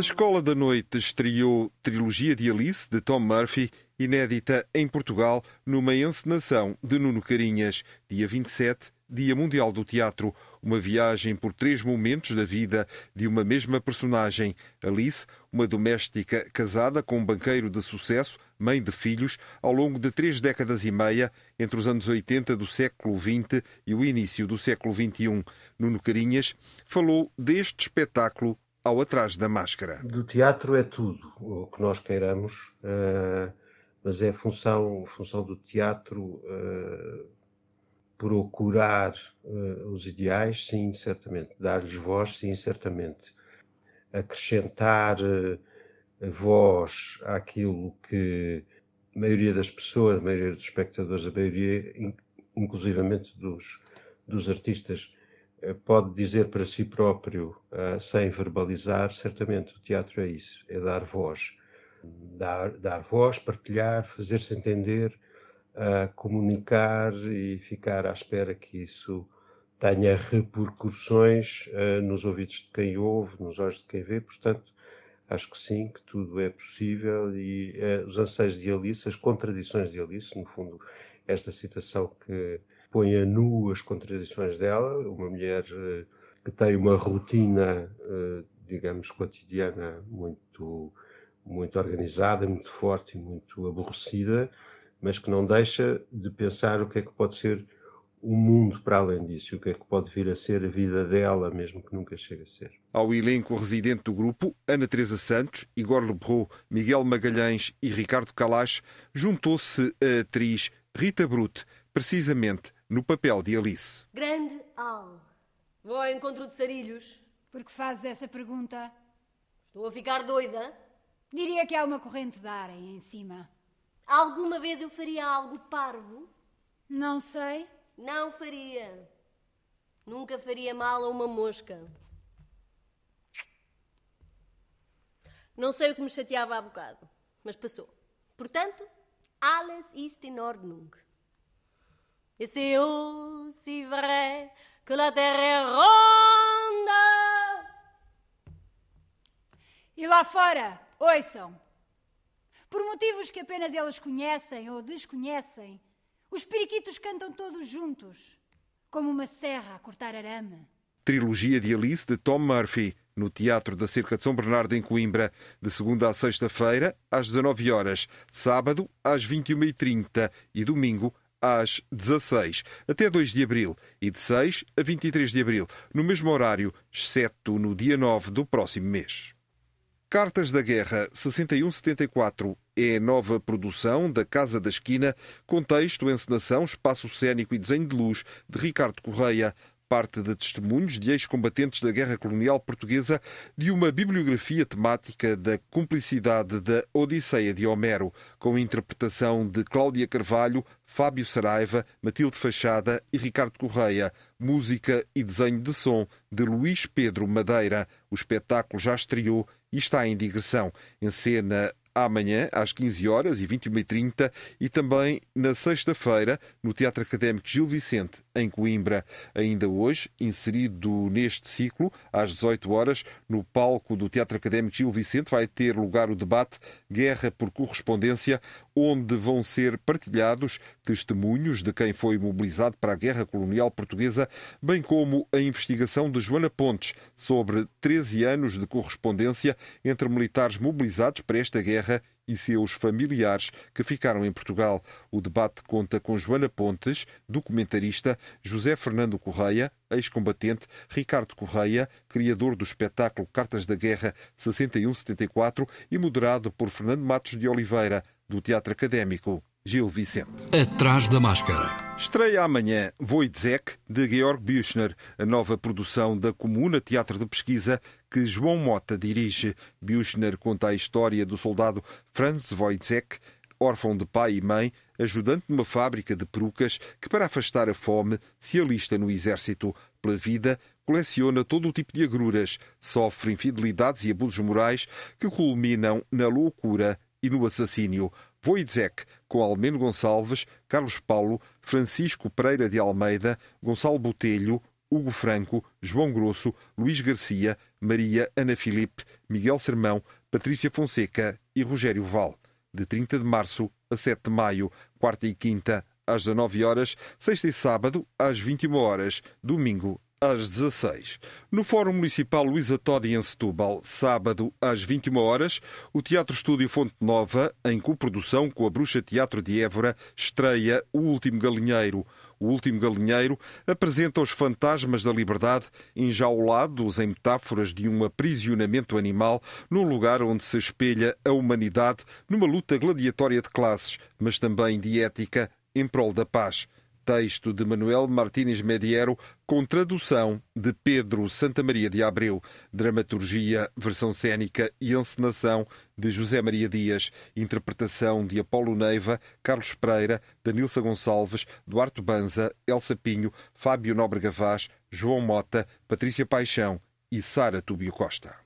Escola da Noite estreou Trilogia de Alice, de Tom Murphy, inédita em Portugal, numa encenação de Nuno Carinhas, dia 27, Dia Mundial do Teatro, uma viagem por três momentos da vida de uma mesma personagem. Alice, uma doméstica casada com um banqueiro de sucesso, mãe de filhos, ao longo de três décadas e meia, entre os anos 80 do século XX e o início do século XXI. Nuno Carinhas falou deste espetáculo ao atrás da máscara. Do teatro é tudo o que nós queiramos, uh, mas é função, função do teatro uh, procurar uh, os ideais, sim, certamente. Dar-lhes voz, sim, certamente. Acrescentar voz àquilo que a maioria das pessoas, a maioria dos espectadores, a maioria, inclusivamente dos, dos artistas, pode dizer para si próprio, uh, sem verbalizar, certamente o teatro é isso, é dar voz. Dar, dar voz, partilhar, fazer-se entender, uh, comunicar e ficar à espera que isso tenha repercussões nos ouvidos de quem ouve, nos olhos de quem vê, portanto, acho que sim, que tudo é possível e os anseios de Alice, as contradições de Alice, no fundo, esta citação que põe a nu as contradições dela, uma mulher eh, que tem uma rotina, eh, digamos, cotidiana muito, muito organizada, muito forte e muito aborrecida, mas que não deixa de pensar o que é que pode ser o mundo para além disso, o que é que pode vir a ser a vida dela, mesmo que nunca chegue a ser. Ao elenco residente do grupo, Ana Teresa Santos, Igor Lebrou, Miguel Magalhães e Ricardo Calache, juntou-se a atriz Rita Brute, precisamente no papel de Alice. Grande Al, vou ao encontro de Sarilhos. Por que fazes essa pergunta? Estou a ficar doida. Diria que há uma corrente de ar aí em cima. Alguma vez eu faria algo parvo? Não sei. Não faria. Nunca faria mal a uma mosca. Não sei o que me chateava há bocado, mas passou. Portanto, alles ist in Ordnung. Et c'est aussi vrai que la terre est ronde. E lá fora, ouçam. Por motivos que apenas eles conhecem ou desconhecem, os periquitos cantam todos juntos, como uma serra a cortar arame. Trilogia de Alice de Tom Murphy, no Teatro da Cerca de São Bernardo, em Coimbra, de segunda a sexta-feira, às 19 horas, sábado, às 21h30 e domingo, às 16 até 2 de abril e de 6 a 23 de abril, no mesmo horário, exceto no dia 9 do próximo mês. Cartas da Guerra 6174 é nova produção da Casa da Esquina, com texto, encenação, espaço cênico e desenho de luz de Ricardo Correia, parte de testemunhos de ex-combatentes da Guerra Colonial Portuguesa de uma bibliografia temática da cumplicidade da Odisseia de Homero, com interpretação de Cláudia Carvalho, Fábio Saraiva, Matilde Fachada e Ricardo Correia, música e desenho de som de Luís Pedro Madeira. O espetáculo já estreou e está em digressão. Em cena amanhã, às 15 horas e 21h30, e também na sexta-feira, no Teatro Académico Gil Vicente, em Coimbra. Ainda hoje, inserido neste ciclo, às 18 horas, no palco do Teatro Académico Gil Vicente, vai ter lugar o debate Guerra por Correspondência, onde vão ser partilhados testemunhos de quem foi mobilizado para a Guerra Colonial Portuguesa, bem como a investigação de Joana Pontes sobre 13 anos de correspondência entre militares mobilizados para esta guerra e seus familiares que ficaram em Portugal. O debate conta com Joana Pontes, documentarista, José Fernando Correia, ex-combatente, Ricardo Correia, criador do espetáculo Cartas da Guerra 61-74 e moderado por Fernando Matos de Oliveira, do Teatro Académico Gil Vicente. Atrás da máscara. Estreia amanhã Wojciech, de Georg Büchner, a nova produção da Comuna Teatro de Pesquisa que João Mota dirige. Büchner conta a história do soldado Franz Wojciech, órfão de pai e mãe, ajudante numa fábrica de perucas que, para afastar a fome, se alista no exército. Pela vida, coleciona todo o tipo de agruras, sofre infidelidades e abusos morais que culminam na loucura e no assassínio. Wojciech, com Almeno Gonçalves, Carlos Paulo, Francisco Pereira de Almeida, Gonçalo Botelho, Hugo Franco, João Grosso, Luís Garcia, Maria Ana Filipe, Miguel Sermão, Patrícia Fonseca e Rogério Val. De 30 de março a 7 de maio, quarta e quinta, às 19 horas, sexta e sábado, às 21 horas, domingo às 16. No Fórum Municipal Luísa Todi em Setúbal, sábado às 21 horas, o Teatro Estúdio Fonte Nova, em coprodução com a Bruxa Teatro de Évora, estreia O Último Galinheiro. O Último Galinheiro apresenta os fantasmas da liberdade enjaulados em metáforas de um aprisionamento animal num lugar onde se espelha a humanidade numa luta gladiatória de classes, mas também de ética em prol da paz texto de Manuel Martínez Mediero, com tradução de Pedro Santa Maria de Abreu, dramaturgia, versão cênica e encenação de José Maria Dias, interpretação de Apolo Neiva, Carlos Pereira, Danilson Gonçalves, Duarte Banza, Elsa Pinho, Fábio Nóbrega Vaz, João Mota, Patrícia Paixão e Sara Túbio Costa.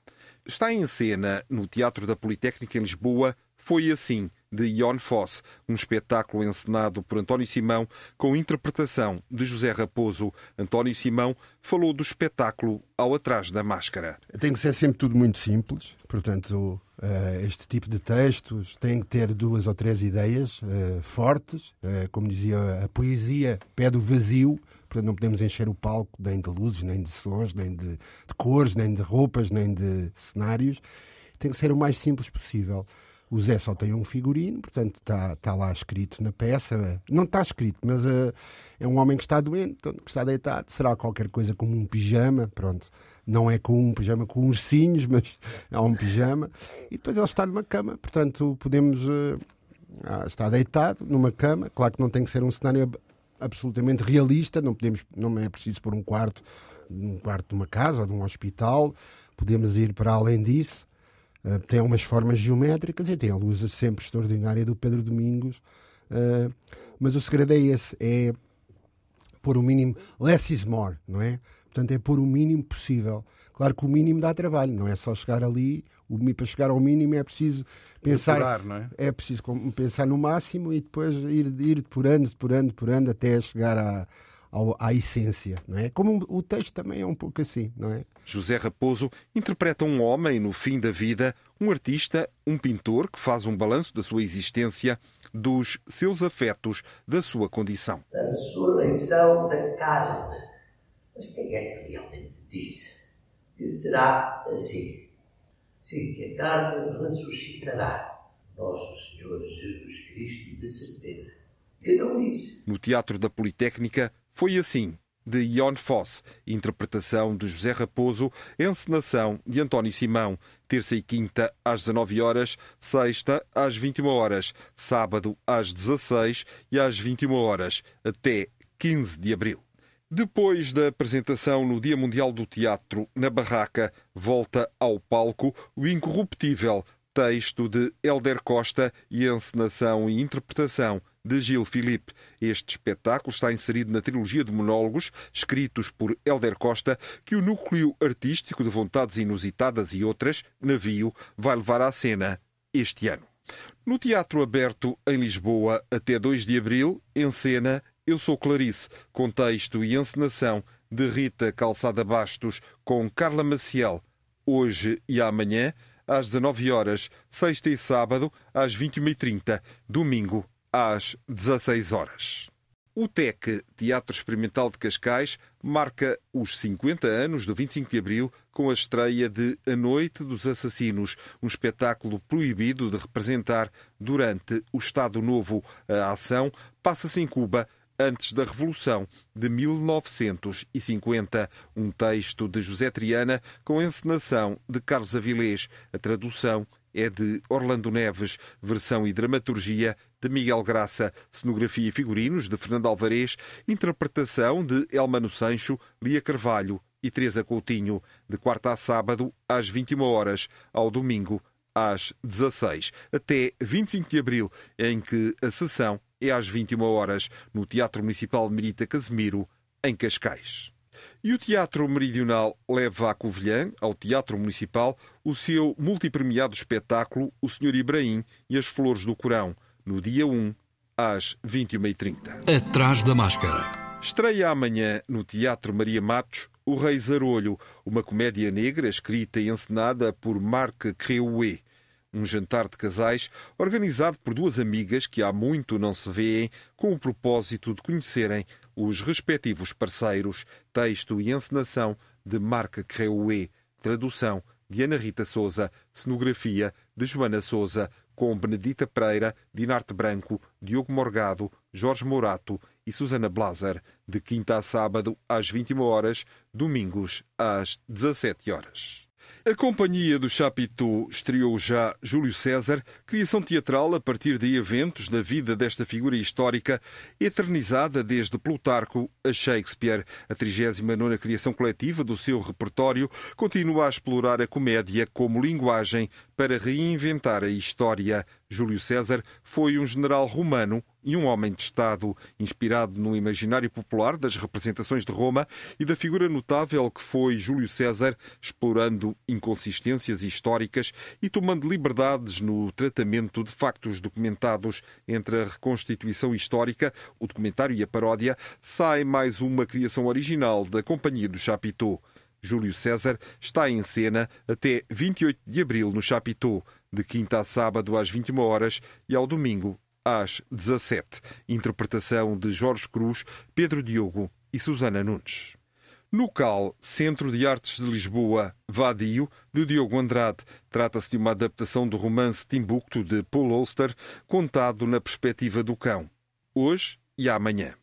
Está em cena no Teatro da Politécnica em Lisboa. Foi Assim, de Ion Foss, um espetáculo encenado por António Simão com interpretação de José Raposo. António Simão falou do espetáculo ao atrás da máscara. Tem que ser sempre tudo muito simples, portanto, eh, este tipo de textos tem que ter duas ou três ideias eh, fortes, eh, como dizia a poesia, pede o vazio, portanto não podemos encher o palco nem de luzes, nem de sons, nem de, de cores, nem de roupas, nem de cenários. Tem que ser o mais simples possível. O Zé só tem um figurino, portanto está, tá lá escrito na peça. Não está escrito, mas uh, é um homem que está doente, que está deitado. Será qualquer coisa como um pijama, pronto. Não é com um pijama com ursinhos, mas é um pijama. E depois ele está numa cama, portanto podemos. Uh, está deitado numa cama. Claro que não tem que ser um cenário absolutamente realista, não, podemos, não é preciso pôr um quarto, um quarto de uma casa ou de um hospital. Podemos ir para além disso. Uh, tem umas formas geométricas e tem a luz sempre extraordinária do Pedro Domingos. Uh, mas o segredo é esse: é pôr o mínimo. Less is more, não é? Portanto, é pôr o mínimo possível. Claro que o mínimo dá trabalho, não é só chegar ali. O, para chegar ao mínimo é preciso pensar. Decorar, não é? é preciso pensar no máximo e depois ir, ir por ano, por ano, por ano, até chegar à, à essência, não é? Como o texto também é um pouco assim, não é? José Raposo interpreta um homem no fim da vida, um artista, um pintor que faz um balanço da sua existência, dos seus afetos, da sua condição. A ressurreição da carne. Mas quem é que realmente disse que será assim? Sim, que a carne ressuscitará. Nosso Senhor Jesus Cristo, de certeza. Que não disse. No Teatro da Politécnica foi assim de Ion Foss, interpretação de José Raposo, encenação de António Simão, terça e quinta às 19 horas, sexta às 21 horas, sábado às 16 e às 21 horas, até 15 de abril. Depois da apresentação no Dia Mundial do Teatro, na Barraca, volta ao palco o Incorruptível, texto de Helder Costa e encenação e interpretação de Gil Filipe. Este espetáculo está inserido na trilogia de monólogos escritos por Helder Costa, que o núcleo artístico de Vontades Inusitadas e Outras, Navio, vai levar à cena este ano. No Teatro Aberto, em Lisboa, até 2 de abril, em cena Eu Sou Clarice, com texto e encenação de Rita Calçada Bastos, com Carla Maciel, hoje e amanhã, às 19 horas, sexta e sábado, às 21h30, domingo, às 16 horas. O TEC, Teatro Experimental de Cascais, marca os 50 anos do 25 de Abril com a estreia de A Noite dos Assassinos, um espetáculo proibido de representar durante o Estado Novo. A ação passa-se em Cuba antes da Revolução de 1950. Um texto de José Triana com encenação de Carlos Avilés. A tradução é de Orlando Neves, versão e dramaturgia de Miguel Graça, cenografia e figurinos de Fernando Alvarez, interpretação de Elmano Sancho, Lia Carvalho e Teresa Coutinho, de quarta a sábado às 21 horas, ao domingo às 16, até 25 de abril, em que a sessão é às 21 horas, no Teatro Municipal Merita Casemiro, em Cascais. E o Teatro Meridional leva à Covilhã, ao Teatro Municipal, o seu multipremiado espetáculo O Senhor Ibrahim e as Flores do Corão, no dia 1, às 21h30. Atrás da máscara. Estreia amanhã no Teatro Maria Matos O Rei Zarolho, uma comédia negra escrita e encenada por Marc Creuet. Um jantar de casais organizado por duas amigas que há muito não se veem, com o propósito de conhecerem os respectivos parceiros. Texto e encenação de Marc Creuet. Tradução de Ana Rita Souza. Cenografia de Joana Souza. Com Benedita Pereira, Dinarte Branco, Diogo Morgado, Jorge Morato e Susana Blaser. De quinta a sábado, às 21 horas. Domingos, às 17 horas. A Companhia do Chapitou estreou já Júlio César, criação teatral a partir de eventos na vida desta figura histórica, eternizada desde Plutarco a Shakespeare. A 39 criação coletiva do seu repertório continua a explorar a comédia como linguagem para reinventar a história. Júlio César foi um general romano e um homem de Estado, inspirado no imaginário popular das representações de Roma e da figura notável que foi Júlio César, explorando inconsistências históricas e tomando liberdades no tratamento de factos documentados entre a reconstituição histórica, o documentário e a paródia, sai mais uma criação original da Companhia do Chapitou. Júlio César está em cena até 28 de abril no Chapitou, de quinta a sábado às 21 horas e ao domingo às 17. Interpretação de Jorge Cruz, Pedro Diogo e Susana Nunes. No CAL, Centro de Artes de Lisboa, Vadio, de Diogo Andrade. Trata-se de uma adaptação do romance Timbuktu de Paul Auster, contado na perspectiva do cão. Hoje e amanhã.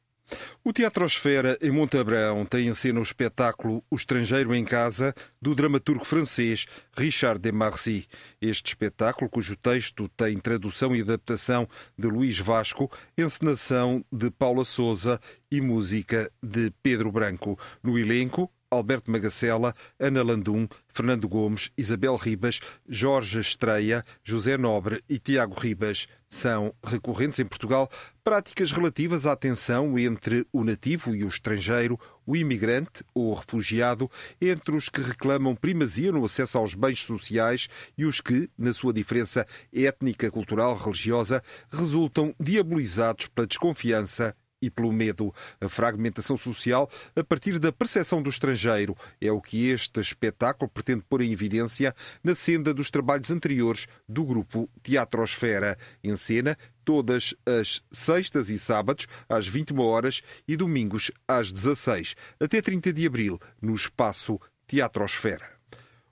O Teatrosfera, em Montabrão, tem em cena o espetáculo O Estrangeiro em Casa, do dramaturgo francês Richard Demarcy. Este espetáculo, cujo texto tem tradução e adaptação de Luís Vasco, encenação de Paula Souza e música de Pedro Branco. No elenco, Alberto Magacela, Ana Landum, Fernando Gomes, Isabel Ribas, Jorge Estreia, José Nobre e Tiago Ribas. São recorrentes em Portugal práticas relativas à tensão entre o nativo e o estrangeiro, o imigrante ou o refugiado, entre os que reclamam primazia no acesso aos bens sociais e os que, na sua diferença étnica, cultural, religiosa, resultam diabolizados pela desconfiança e pelo medo. A fragmentação social a partir da percepção do estrangeiro é o que este espetáculo pretende pôr em evidência na senda dos trabalhos anteriores do grupo Teatrosfera. Em cena, todas as sextas e sábados às 21 horas e domingos às 16, até 30 de abril, no espaço Teatrosfera.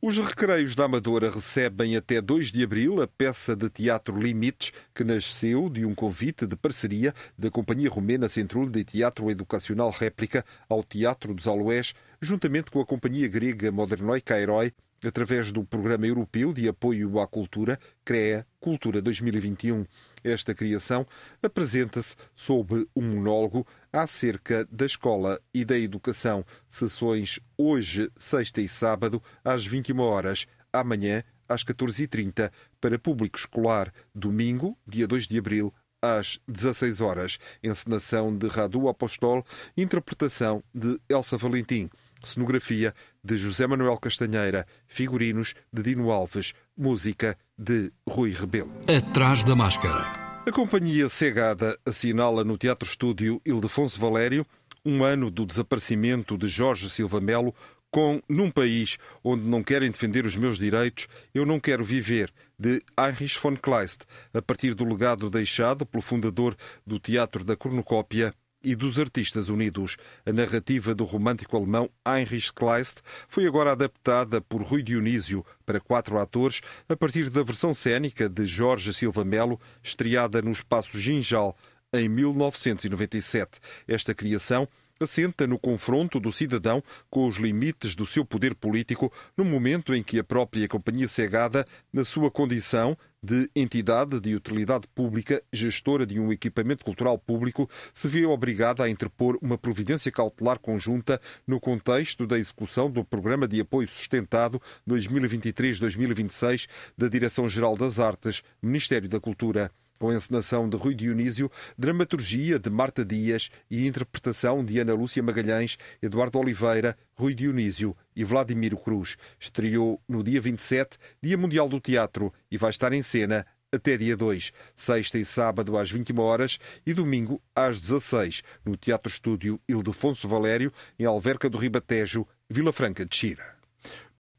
Os Recreios da Amadora recebem até 2 de abril a peça de teatro Limites, que nasceu de um convite de parceria da Companhia Romena Central de Teatro Educacional Réplica ao Teatro dos Aloés, juntamente com a Companhia Grega Modernoi Cairoi, através do Programa Europeu de Apoio à Cultura, CREA Cultura 2021. Esta criação apresenta-se sob um monólogo acerca da escola e da educação. Sessões hoje, sexta e sábado, às 21 horas, amanhã, às 14h30, para público escolar, domingo, dia 2 de abril, às 16 horas. Encenação de Radu Apostol, interpretação de Elsa Valentim. Cenografia de José Manuel Castanheira, figurinos de Dino Alves, música de Rui Rebelo. Atrás da máscara. A companhia Cegada assinala no Teatro Estúdio Ildefonso Valério um ano do desaparecimento de Jorge Silva Melo com Num país onde não querem defender os meus direitos, eu não quero viver, de Heinrich von Kleist, a partir do legado deixado pelo fundador do Teatro da Cornucópia e dos Artistas Unidos. A narrativa do romântico alemão Heinrich Kleist foi agora adaptada por Rui Dionísio para quatro atores a partir da versão cênica de Jorge Silva Melo, estreada no Espaço Ginjal em 1997. Esta criação assenta no confronto do cidadão com os limites do seu poder político no momento em que a própria Companhia Cegada, na sua condição de entidade de utilidade pública, gestora de um equipamento cultural público, se vê obrigada a interpor uma providência cautelar conjunta no contexto da execução do Programa de Apoio Sustentado 2023-2026 da Direção-Geral das Artes, Ministério da Cultura com encenação de Rui Dionísio, dramaturgia de Marta Dias e interpretação de Ana Lúcia Magalhães, Eduardo Oliveira, Rui Dionísio e Vladimiro Cruz. Estreou no dia 27, Dia Mundial do Teatro, e vai estar em cena até dia 2, sexta e sábado às 21 horas e domingo às 16, no Teatro Estúdio Ildefonso Valério, em Alverca do Ribatejo, Vila Franca de Xira.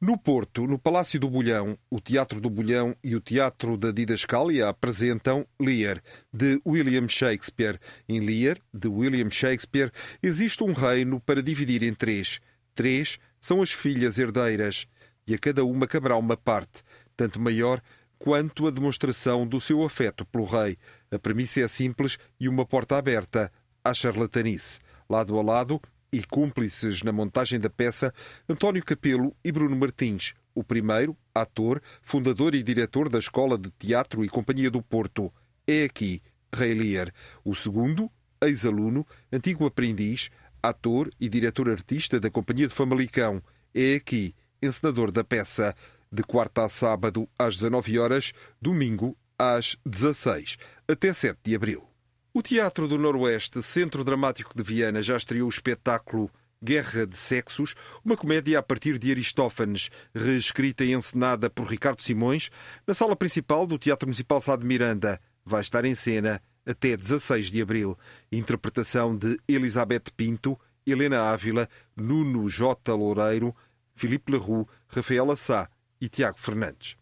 No Porto, no Palácio do Bolhão, o Teatro do Bolhão e o Teatro da Didascália apresentam Lear, de William Shakespeare. Em Lear, de William Shakespeare, existe um reino para dividir em três. Três são as filhas herdeiras, e a cada uma caberá uma parte, tanto maior quanto a demonstração do seu afeto pelo rei. A premissa é simples e uma porta aberta à charlatanice. Lado a lado, e cúmplices na montagem da peça António Capelo e Bruno Martins. O primeiro, ator, fundador e diretor da Escola de Teatro e Companhia do Porto. É aqui, Rei Lear. O segundo, ex-aluno, antigo aprendiz, ator e diretor artista da Companhia de Famalicão. É aqui, encenador da peça. De quarta a sábado, às 19 horas, domingo, às 16, até 7 de abril. O Teatro do Noroeste, Centro Dramático de Viana, já estreou o espetáculo Guerra de Sexos, uma comédia a partir de Aristófanes, reescrita e encenada por Ricardo Simões, na sala principal do Teatro Municipal Sá de Miranda. Vai estar em cena até 16 de abril. Interpretação de Elizabeth Pinto, Helena Ávila, Nuno J. Loureiro, Filipe Leroux, Rafaela Sá e Tiago Fernandes.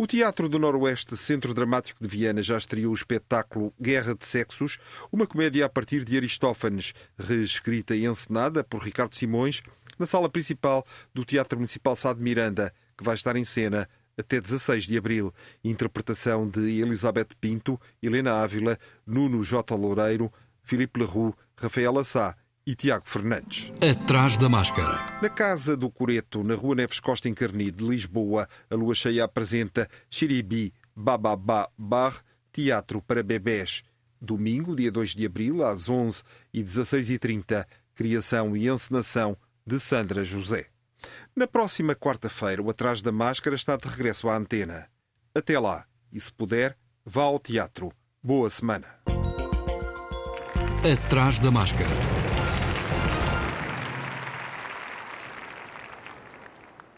O Teatro do Noroeste Centro Dramático de Viana já estreou o espetáculo Guerra de Sexos, uma comédia a partir de Aristófanes, reescrita e encenada por Ricardo Simões, na sala principal do Teatro Municipal Sá de Miranda, que vai estar em cena até 16 de abril. Interpretação de Elizabeth Pinto, Helena Ávila, Nuno J. Loureiro, Filipe Leroux, Rafaela Sá e Tiago Fernandes. Atrás da máscara. Na Casa do Coreto, na Rua Neves Costa Encarni, de Lisboa, a lua cheia apresenta Xiribi Bababá Bar, Teatro para Bebés. Domingo, dia 2 de abril, às 11 e 16 e 30 criação e encenação de Sandra José. Na próxima quarta-feira, o Atrás da Máscara está de regresso à antena. Até lá, e se puder, vá ao teatro. Boa semana. Atrás da Máscara.